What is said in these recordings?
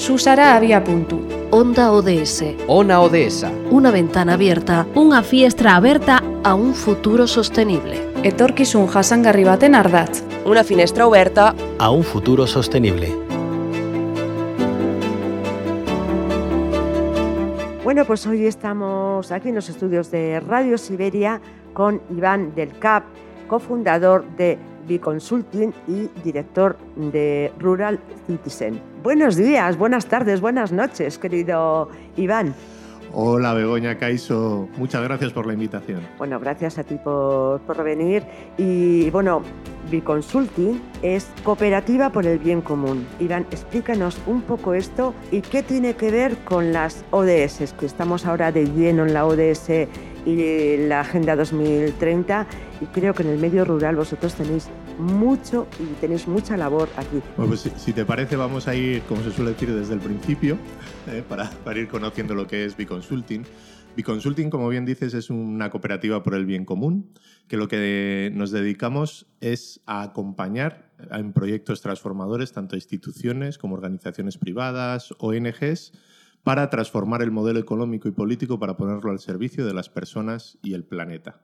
Susara había punto. Onda ODS. Ona ODS. Una ventana abierta Unha fiestra aberta a un futuro sostenible. etorkizun jasangarri baten ardatz. Una finestra oberta a un futuro sostenible. Bueno, pues hoy estamos aquí en los estudios de Radio Siberia con Iván del Cap, cofundador de Biconsulting y director de Rural Citizen. Buenos días, buenas tardes, buenas noches, querido Iván. Hola Begoña Caiso, muchas gracias por la invitación. Bueno, gracias a ti por, por venir. Y bueno, Biconsulting es cooperativa por el bien común. Iván, explícanos un poco esto y qué tiene que ver con las ODS, que estamos ahora de lleno en la ODS y la Agenda 2030. Y creo que en el medio rural vosotros tenéis mucho y tenéis mucha labor aquí. Bueno, pues si, si te parece vamos a ir, como se suele decir, desde el principio eh, para, para ir conociendo lo que es Biconsulting. Biconsulting, como bien dices, es una cooperativa por el bien común, que lo que nos dedicamos es a acompañar en proyectos transformadores tanto instituciones como organizaciones privadas, ONGs, para transformar el modelo económico y político para ponerlo al servicio de las personas y el planeta.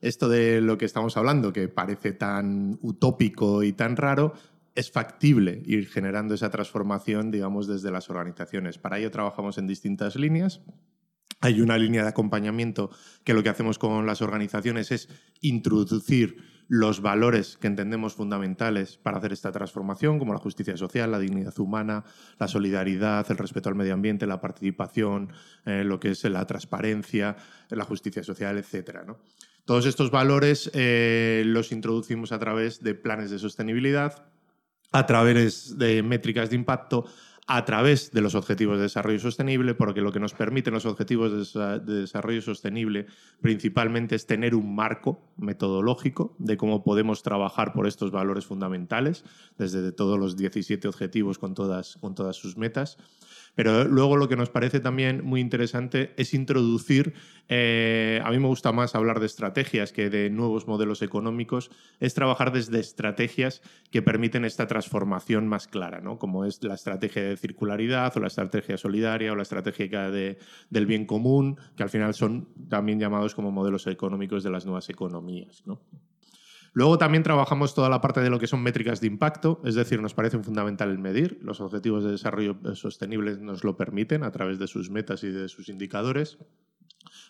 Esto de lo que estamos hablando, que parece tan utópico y tan raro, es factible ir generando esa transformación, digamos, desde las organizaciones. Para ello trabajamos en distintas líneas. Hay una línea de acompañamiento que lo que hacemos con las organizaciones es introducir los valores que entendemos fundamentales para hacer esta transformación, como la justicia social, la dignidad humana, la solidaridad, el respeto al medio ambiente, la participación, eh, lo que es la transparencia, la justicia social, etcétera, ¿no? Todos estos valores eh, los introducimos a través de planes de sostenibilidad, a través de métricas de impacto, a través de los objetivos de desarrollo sostenible, porque lo que nos permiten los objetivos de, desa- de desarrollo sostenible principalmente es tener un marco metodológico de cómo podemos trabajar por estos valores fundamentales, desde todos los 17 objetivos con todas, con todas sus metas. Pero luego lo que nos parece también muy interesante es introducir, eh, a mí me gusta más hablar de estrategias que de nuevos modelos económicos, es trabajar desde estrategias que permiten esta transformación más clara, ¿no? como es la estrategia de circularidad o la estrategia solidaria o la estrategia de- del bien común, que al final son también llamados como modelos económicos de las nuevas economías. ¿no? Luego también trabajamos toda la parte de lo que son métricas de impacto, es decir, nos parece fundamental el medir. Los objetivos de desarrollo sostenible nos lo permiten a través de sus metas y de sus indicadores.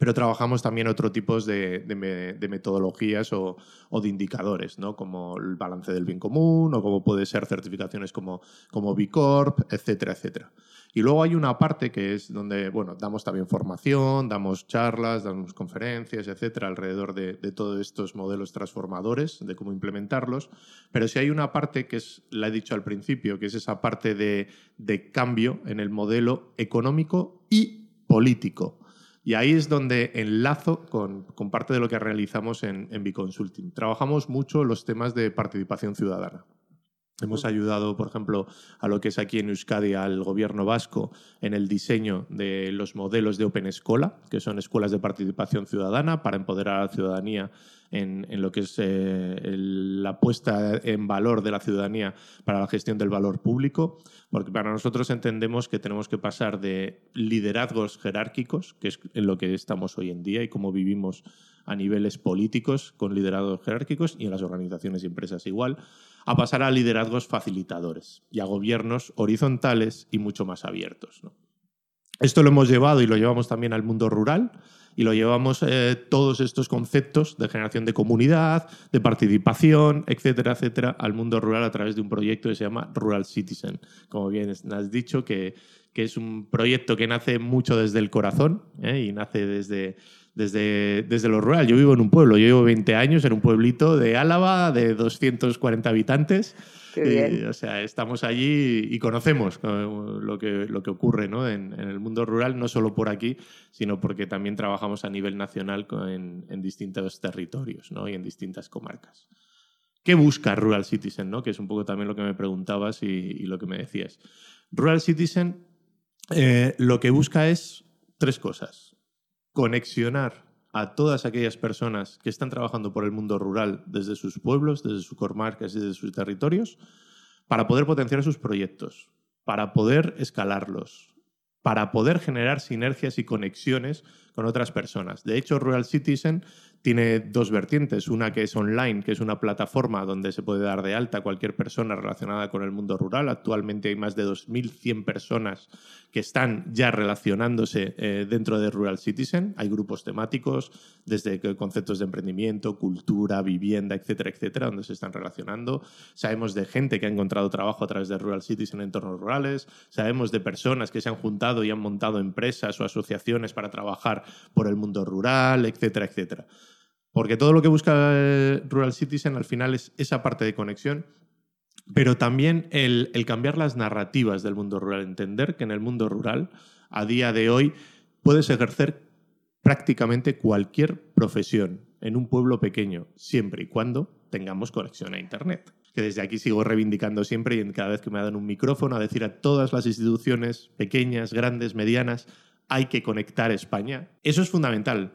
Pero trabajamos también otro tipos de, de me- de metodologías o, de indicadores, ¿no? como el balance del bien común o como puede ser certificaciones como, como B Corp, etcétera, etcétera. Y luego hay una parte que es donde, bueno, damos también formación, damos charlas, damos conferencias, etcétera, alrededor de, todos estos modelos transformadores, de cómo implementarlos. Pero sí hay una parte que es, la he dicho al principio, que es esa parte de cambio en el modelo económico y político. Y ahí es donde enlazo con, parte de lo que realizamos en, en Biconsulting. Trabajamos mucho los temas de participación ciudadana. Hemos ayudado, por ejemplo, a lo que es aquí en Euskadi, al gobierno vasco, en el diseño de los modelos de Open Escola, que son escuelas de participación ciudadana para empoderar a la ciudadanía en, en lo que es eh, el- la puesta en valor de la ciudadanía para la gestión del valor público, porque para nosotros entendemos que tenemos que pasar de liderazgos jerárquicos, que es en lo que estamos hoy en día y cómo vivimos a niveles políticos con liderazgos jerárquicos y en las organizaciones y empresas igual, a pasar a liderazgos facilitadores y a gobiernos horizontales y mucho más abiertos. Esto lo hemos llevado y lo llevamos también al mundo rural y lo llevamos eh, todos estos conceptos de generación de comunidad, de participación, etcétera, etcétera, al mundo rural a través de un proyecto que se llama Rural Citizen. Como bien has dicho, que, que es un proyecto que nace mucho desde el corazón ¿eh? y nace desde, desde, desde lo rural. Yo vivo en un pueblo, yo llevo 20 años en un pueblito de Álava de 240 habitantes bien. o sea, estamos allí y conocemos eh, lo que, lo que ocurre ¿no? en, en el mundo rural, no solo por aquí, sino porque también trabajamos a nivel nacional en, en distintos territorios ¿no? y en distintas comarcas. ¿Qué busca Rural Citizen? ¿no? Que es un poco también lo que me preguntabas y, y lo que me decías. Rural Citizen eh, lo que busca es tres cosas. Conexionar a todas aquellas personas que están trabajando por el mundo rural desde sus pueblos, desde sus comarcas y desde sus territorios, para poder potenciar sus proyectos, para poder escalarlos, para poder generar sinergias y conexiones con otras personas. De hecho, Rural Citizen tiene dos vertientes. Una que es online, que es una plataforma donde se puede dar de alta cualquier persona relacionada con el mundo rural. Actualmente hay más de 2.100 personas que están ya relacionándose eh, dentro de Rural Citizen. Hay grupos temáticos, desde conceptos de emprendimiento, cultura, vivienda, etcétera, etcétera, donde se están relacionando. Sabemos de gente que ha encontrado trabajo a través de Rural Citizen en entornos rurales. Sabemos de personas que se han juntado y han montado empresas o asociaciones para trabajar por el mundo rural, etcétera, etcétera. Porque todo lo que busca eh, Rural Citizen al final es esa parte de conexión, pero también el, cambiar las narrativas del mundo rural, entender que en el mundo rural, a día de hoy, puedes ejercer prácticamente cualquier profesión en un pueblo pequeño, siempre y cuando tengamos conexión a Internet. Que desde aquí sigo reivindicando siempre y en cada vez que me dan un micrófono a decir a todas las instituciones, pequeñas, grandes, medianas, hay que conectar España. Eso es fundamental.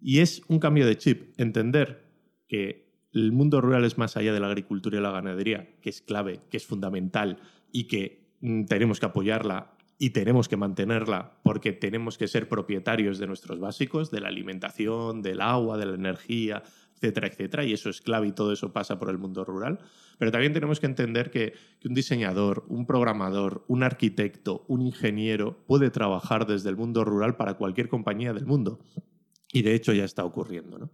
Y es un cambio de chip, entender que el mundo rural es más allá de la agricultura y la ganadería, que es clave, que es fundamental y que mm, tenemos que apoyarla y tenemos que mantenerla porque tenemos que ser propietarios de nuestros básicos, de la alimentación, del agua, de la energía, etcétera, etcétera. Y eso es clave y todo eso pasa por el mundo rural. Pero también tenemos que entender que, que un diseñador, un programador, un arquitecto, un ingeniero puede trabajar desde el mundo rural para cualquier compañía del mundo. Y de hecho ya está ocurriendo, ¿no?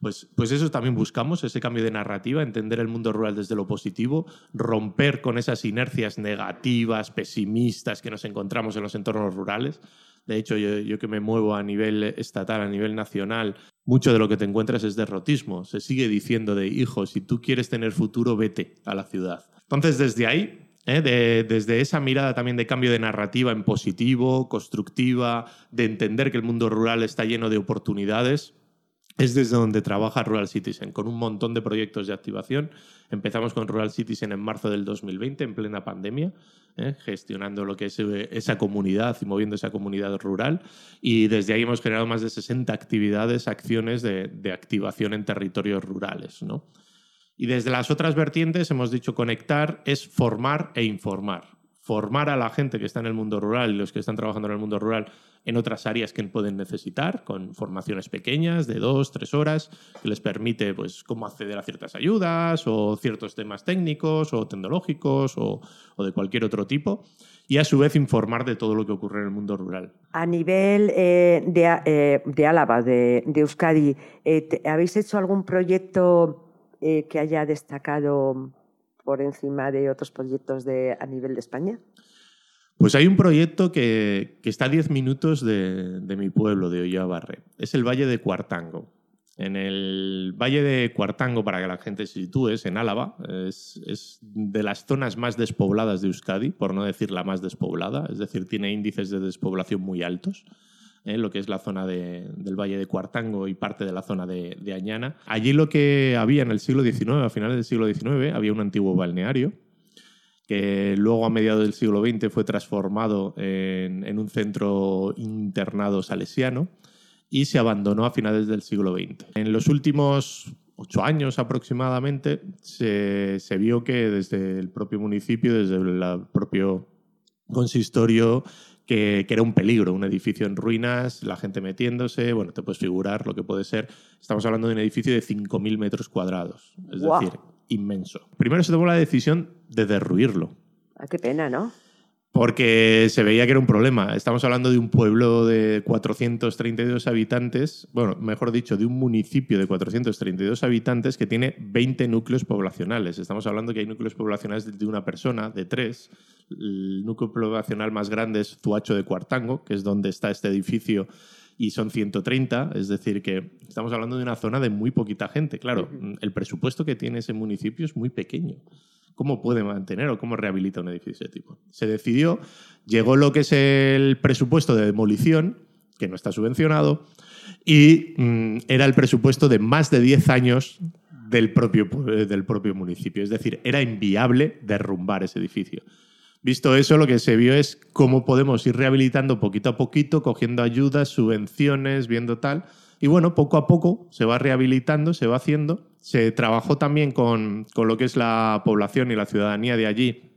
Pues, pues eso también buscamos, ese cambio de narrativa, entender el mundo rural desde lo positivo, romper con esas inercias negativas, pesimistas que nos encontramos en los entornos rurales. De hecho, yo, yo que me muevo a nivel estatal, a nivel nacional, mucho de lo que te encuentras es derrotismo. Se sigue diciendo de, hijo, si tú quieres tener futuro, vete a la ciudad. Entonces, desde ahí ¿eh? De- desde esa mirada también de cambio de narrativa en positivo, constructiva, de entender que el mundo rural está lleno de oportunidades, es desde donde trabaja Rural Citizen, con un montón de proyectos de activación. Empezamos con Rural Citizen en marzo del 2020, en plena pandemia, ¿eh? gestionando lo que es eh, esa comunidad y moviendo esa comunidad rural. Y desde ahí hemos generado más de 60 actividades, acciones de, de activación en territorios rurales. ¿no? Y desde las otras vertientes hemos dicho conectar es formar e informar. Formar a la gente que está en el mundo rural y los que están trabajando en el mundo rural en otras áreas que pueden necesitar, con formaciones pequeñas de dos, tres horas, que les permite pues, cómo acceder a ciertas ayudas o ciertos temas técnicos o tecnológicos o, o de cualquier otro tipo. Y a su vez informar de todo lo que ocurre en el mundo rural. A nivel eh, de, eh, de Álava, de, de Euskadi, eh, ¿habéis hecho algún proyecto eh, que haya destacado por encima de otros proyectos a nivel de España? Pues hay un proyecto que, está a 10 minutos de, mi pueblo, de Ollabarre. Es el Valle de Cuartango. En el Valle de Cuartango, para que la gente se sitúe, es en Álava. Es de las zonas más despobladas de Euskadi, por no decir la más despoblada. Es decir, tiene índices de despoblación muy altos. ¿Eh? lo que es la zona de- del Valle de Cuartango y parte de la zona de, de Añana. Allí lo que había en el siglo XIX, a finales del siglo XIX, había un antiguo balneario que luego a mediados del siglo XX fue transformado en, un centro internado salesiano y se abandonó a finales del siglo XX. En los últimos ocho años aproximadamente se vio que desde el propio municipio, desde el propio consistorio, que, que era un peligro, un edificio en ruinas, la gente metiéndose, bueno, te puedes figurar lo que puede ser. Estamos hablando de un edificio de 5.000 metros cuadrados, es decir, inmenso. Primero se tomó la decisión de derruirlo, Ah, qué pena, ¿no? porque se veía que era un problema. Estamos hablando de un pueblo de 432 habitantes, bueno, mejor dicho, de un municipio de 432 habitantes que tiene 20 núcleos poblacionales. Estamos hablando que hay núcleos poblacionales de una persona, de tres. El núcleo poblacional más grande es Zuacho de Cuartango, que es donde está este edificio y son 130, es decir, que estamos hablando de una zona de muy poquita gente. Claro, el presupuesto que tiene ese municipio es muy pequeño. ¿Cómo puede mantener o cómo rehabilita un edificio de ese tipo? Se decidió, llegó lo que es el presupuesto de demolición, que no está subvencionado, y mm, era el presupuesto de más de 10 años del propio, del propio municipio. Es decir, era inviable derrumbar ese edificio. Visto eso, lo que se vio es cómo podemos ir rehabilitando poquito a poquito, cogiendo ayudas, subvenciones, viendo tal. Y bueno, poco a poco se va rehabilitando, se va haciendo. Se trabajó también con, con lo que es la población y la ciudadanía de allí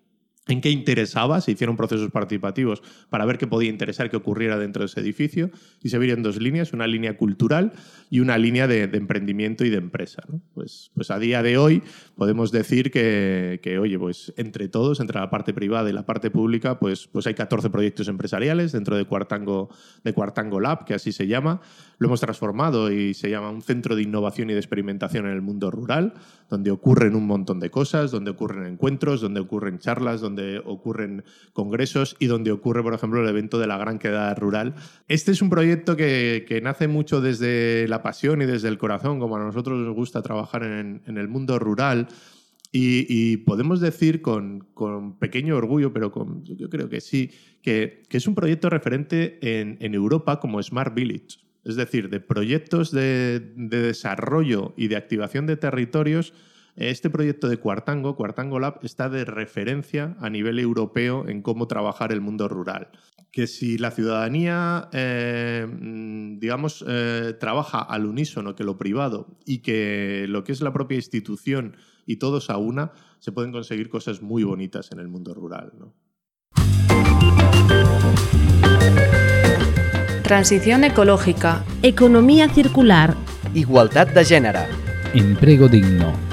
en qué interesaba, se hicieron procesos participativos para ver qué podía interesar que ocurriera dentro de ese edificio y se vieron dos líneas, una línea cultural y una línea de, emprendimiento y de empresa. Pues, pues a día de hoy podemos decir que, que, oye, pues entre todos, entre la parte privada y la parte pública, pues, pues hay 14 proyectos empresariales dentro de Cuartango, de Cuartango Lab, que así se llama. Lo hemos transformado y se llama un centro de innovación y de experimentación en el mundo rural, donde ocurren un montón de cosas, donde ocurren encuentros, donde ocurren charlas, donde ocurren congresos y donde ocurre, por ejemplo, el evento de la Gran Quedada Rural. Este es un proyecto que, que nace mucho desde la pasión y desde el corazón, como a nosotros nos gusta trabajar en, el mundo rural. Y, podemos decir con, con, pequeño orgullo, pero con, yo creo que sí, que, que es un proyecto referente en, en, Europa como Smart Village. Es decir, de proyectos de, de desarrollo y de activación de territorios este proyecto de Cuartango, Cuartango Lab, está de referencia a nivel europeo en cómo trabajar el mundo rural. Que si la ciudadanía, eh, digamos, eh, trabaja al unísono que lo privado y que lo que es la propia institución y todos a una, se pueden conseguir cosas muy bonitas en el mundo rural. Transición ecológica. Economía circular. Igualdad de género. Empleo digno.